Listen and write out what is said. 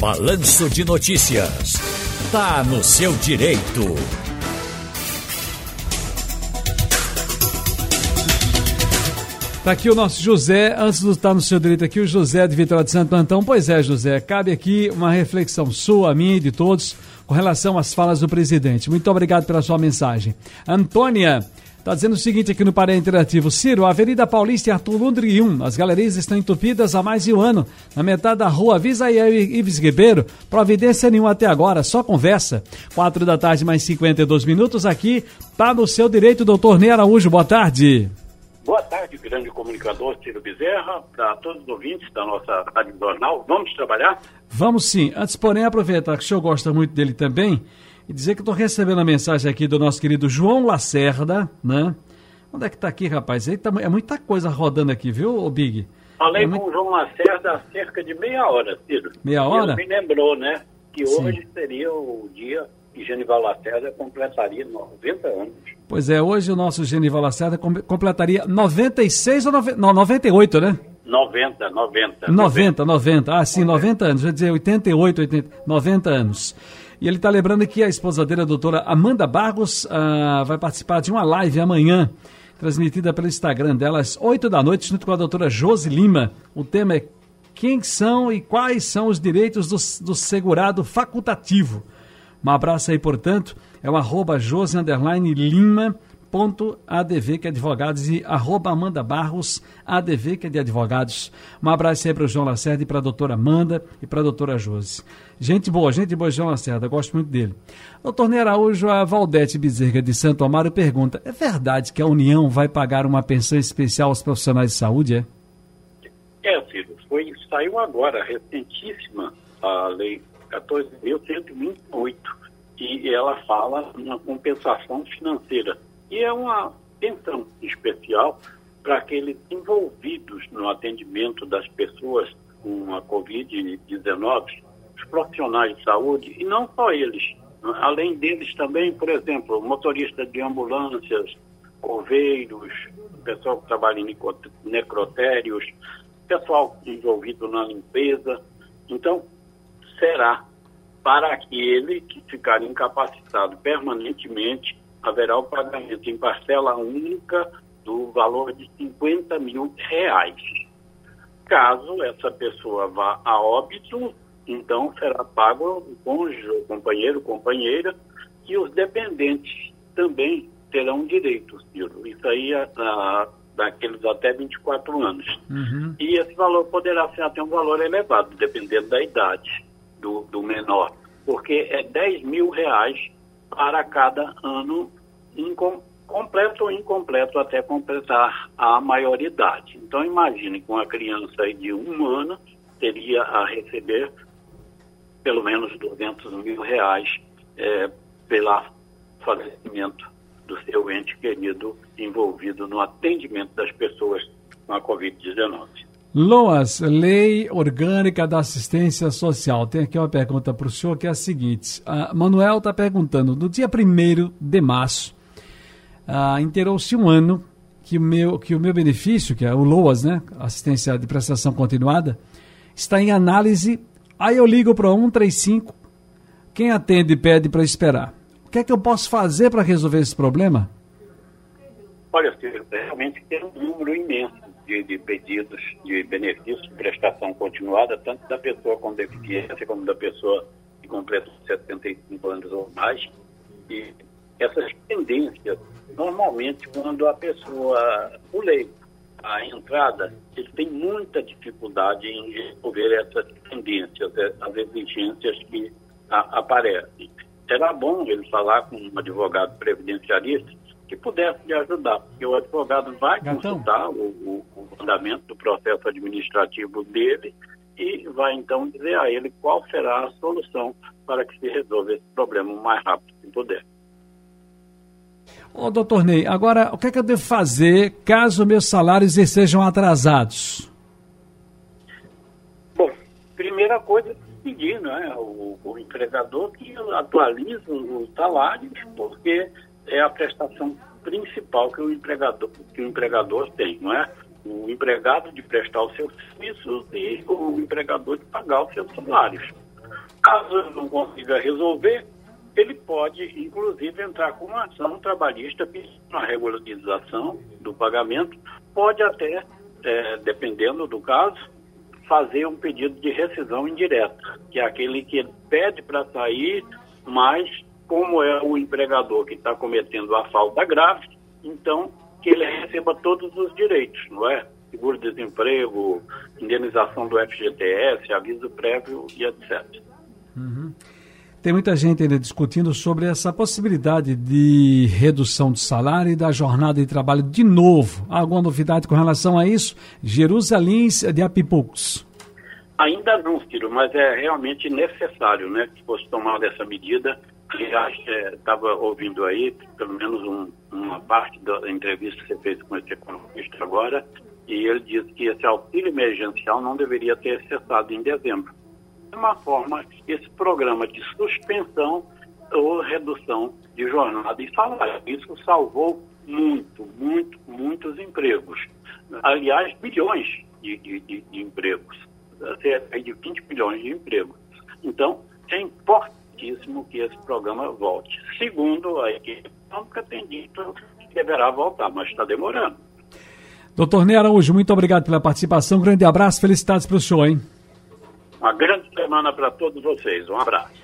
Balanço de Notícias. Tá no seu direito. Tá aqui o nosso José, antes de estar no seu direito aqui, o José de Vitória de Santo Antão. Pois é, José, cabe aqui uma reflexão sua, minha e de todos, com relação às falas do presidente. Muito obrigado pela sua mensagem. Antônia, Está dizendo o seguinte aqui no Paré Interativo. Ciro, a Avenida Paulista e Arthur Lundri 1. As galerias estão entupidas há mais de um ano. Na metade da rua, avisa aí Ives Ribeiro. Providência nenhuma até agora, só conversa. Quatro da tarde, mais 52 minutos aqui. Tá no seu direito, doutor Ney Araújo. Boa tarde. Boa tarde, grande comunicador Ciro Bezerra, para todos os ouvintes da nossa Rádio Jornal. Vamos trabalhar? Vamos sim. Antes, porém, aproveitar que o senhor gosta muito dele também e dizer que estou recebendo a mensagem aqui do nosso querido João Lacerda, né? Onde é que está aqui, rapaz? Tá, é muita coisa rodando aqui, viu, Big? Falei é com o João Lacerda há cerca de meia hora, Ciro. Meia hora? Ele me lembrou, né? Que Sim. hoje seria o dia que Genival Lacerda completaria 90 anos. Pois é, hoje o nosso Genival Lacerda completaria 96 ou 90, não, 98, né? 90, 90. 90, 90. Ah, sim, 90 anos. Vou dizer 88, 80, 90 anos. E ele está lembrando que a esposa dele, a doutora Amanda Barros, uh, vai participar de uma live amanhã, transmitida pelo Instagram dela às 8 da noite, junto com a doutora Josi Lima. O tema é quem são e quais são os direitos do, do segurado facultativo. Um abraço aí, portanto, é o arroba Josi Lima ADV, que é advogados, e arroba Amanda Barros, ADV, que é de advogados. Um abraço aí para o João Lacerda e para a doutora Amanda e para a doutora Josi. Gente boa, gente boa, João Lacerda, gosto muito dele. Doutor Ney Araújo, a Valdete Bezerra de Santo Amaro pergunta, é verdade que a União vai pagar uma pensão especial aos profissionais de saúde, é? É, Ciro, foi, saiu agora, recentíssima, a lei 14.128, e ela fala uma compensação financeira e é uma pensão especial para aqueles envolvidos no atendimento das pessoas com a Covid-19, os profissionais de saúde, e não só eles. Além deles também, por exemplo, motoristas de ambulâncias, coveiros, pessoal que trabalha em necrotérios, pessoal envolvido na limpeza. Então, será para aquele que ficar incapacitado permanentemente haverá o pagamento em parcela única do valor de 50 mil reais. Caso essa pessoa vá a óbito, então será pago o cônjuge, o companheiro, companheira, e os dependentes também terão direito, Ciro. Isso aí é a, daqueles até 24 anos. Uhum. E esse valor poderá ser até um valor elevado, dependendo da idade do, do menor, porque é 10 mil reais para cada ano incom, completo ou incompleto até completar a maioridade. Então imagine com a criança de um ano teria a receber pelo menos 200 mil reais é, pelo falecimento do seu ente querido envolvido no atendimento das pessoas com a Covid-19. Loas, Lei Orgânica da Assistência Social. Tem aqui uma pergunta para o senhor que é a seguinte. A Manuel está perguntando: no dia 1 de março, ah, inteirou-se um ano que o, meu, que o meu benefício, que é o LOAS, né? Assistência de Prestação Continuada, está em análise. Aí eu ligo para 135, quem atende pede para esperar. O que é que eu posso fazer para resolver esse problema? Olha, realmente tem um número imenso de, de, pedidos de benefícios de prestação continuada, tanto da pessoa com deficiência como da pessoa que completa 75 anos ou mais. E essas pendências, normalmente, quando a pessoa, o leigo, a entrada, ele tem muita dificuldade em resolver essas tendências, as exigências que a, aparecem. Será bom ele falar com um advogado previdenciarista que pudesse lhe ajudar, porque o advogado vai Gatão. consultar o, o, o andamento do processo administrativo dele e vai então dizer a ele qual será a solução para que se resolva esse problema o mais rápido que puder. Ô, doutor Ney, agora o que é que eu devo fazer caso meus salários sejam atrasados? Bom, primeira coisa, pedir né, o, o empregador que atualize os salários, porque é a prestação principal que o empregador, que o empregador tem, não é? O empregado de prestar os seus serviços e o empregador de pagar os seus salários. Caso não consiga resolver, ele pode, inclusive, entrar com uma ação trabalhista pedindo a regularização do pagamento, pode até, é, dependendo do caso, fazer um pedido de rescisão indireta, que é aquele que pede para sair, mas como é o empregador que está cometendo a falta grave, então que ele receba todos os direitos, não é? Seguro-desemprego, indenização do FGTS, aviso prévio e etc. Uhum. Tem muita gente ainda discutindo sobre essa possibilidade de redução de salário e da jornada de trabalho de novo. Há alguma novidade com relação a isso? Jerusalém de Apipucos. Ainda não, Ciro, mas é realmente necessário né, que fosse tomada essa medida. Aliás, estava é, ouvindo aí, pelo menos um, uma parte da entrevista que você fez com esse economista agora, e ele disse que esse auxílio emergencial não deveria ter cessado em dezembro uma forma esse programa de suspensão ou redução de jornada e salário. Isso salvou muito, muito, muitos empregos. Aliás, bilhões de, de, de, de empregos, cerca de 20 bilhões de empregos. Então, é importantíssimo que esse programa volte. Segundo, a equipe econômica tem dito que deverá voltar, mas está demorando. Doutor Ney Araújo, muito obrigado pela participação. Um grande abraço, felicidades para o senhor, hein? Uma grande semana para todos vocês. Um abraço.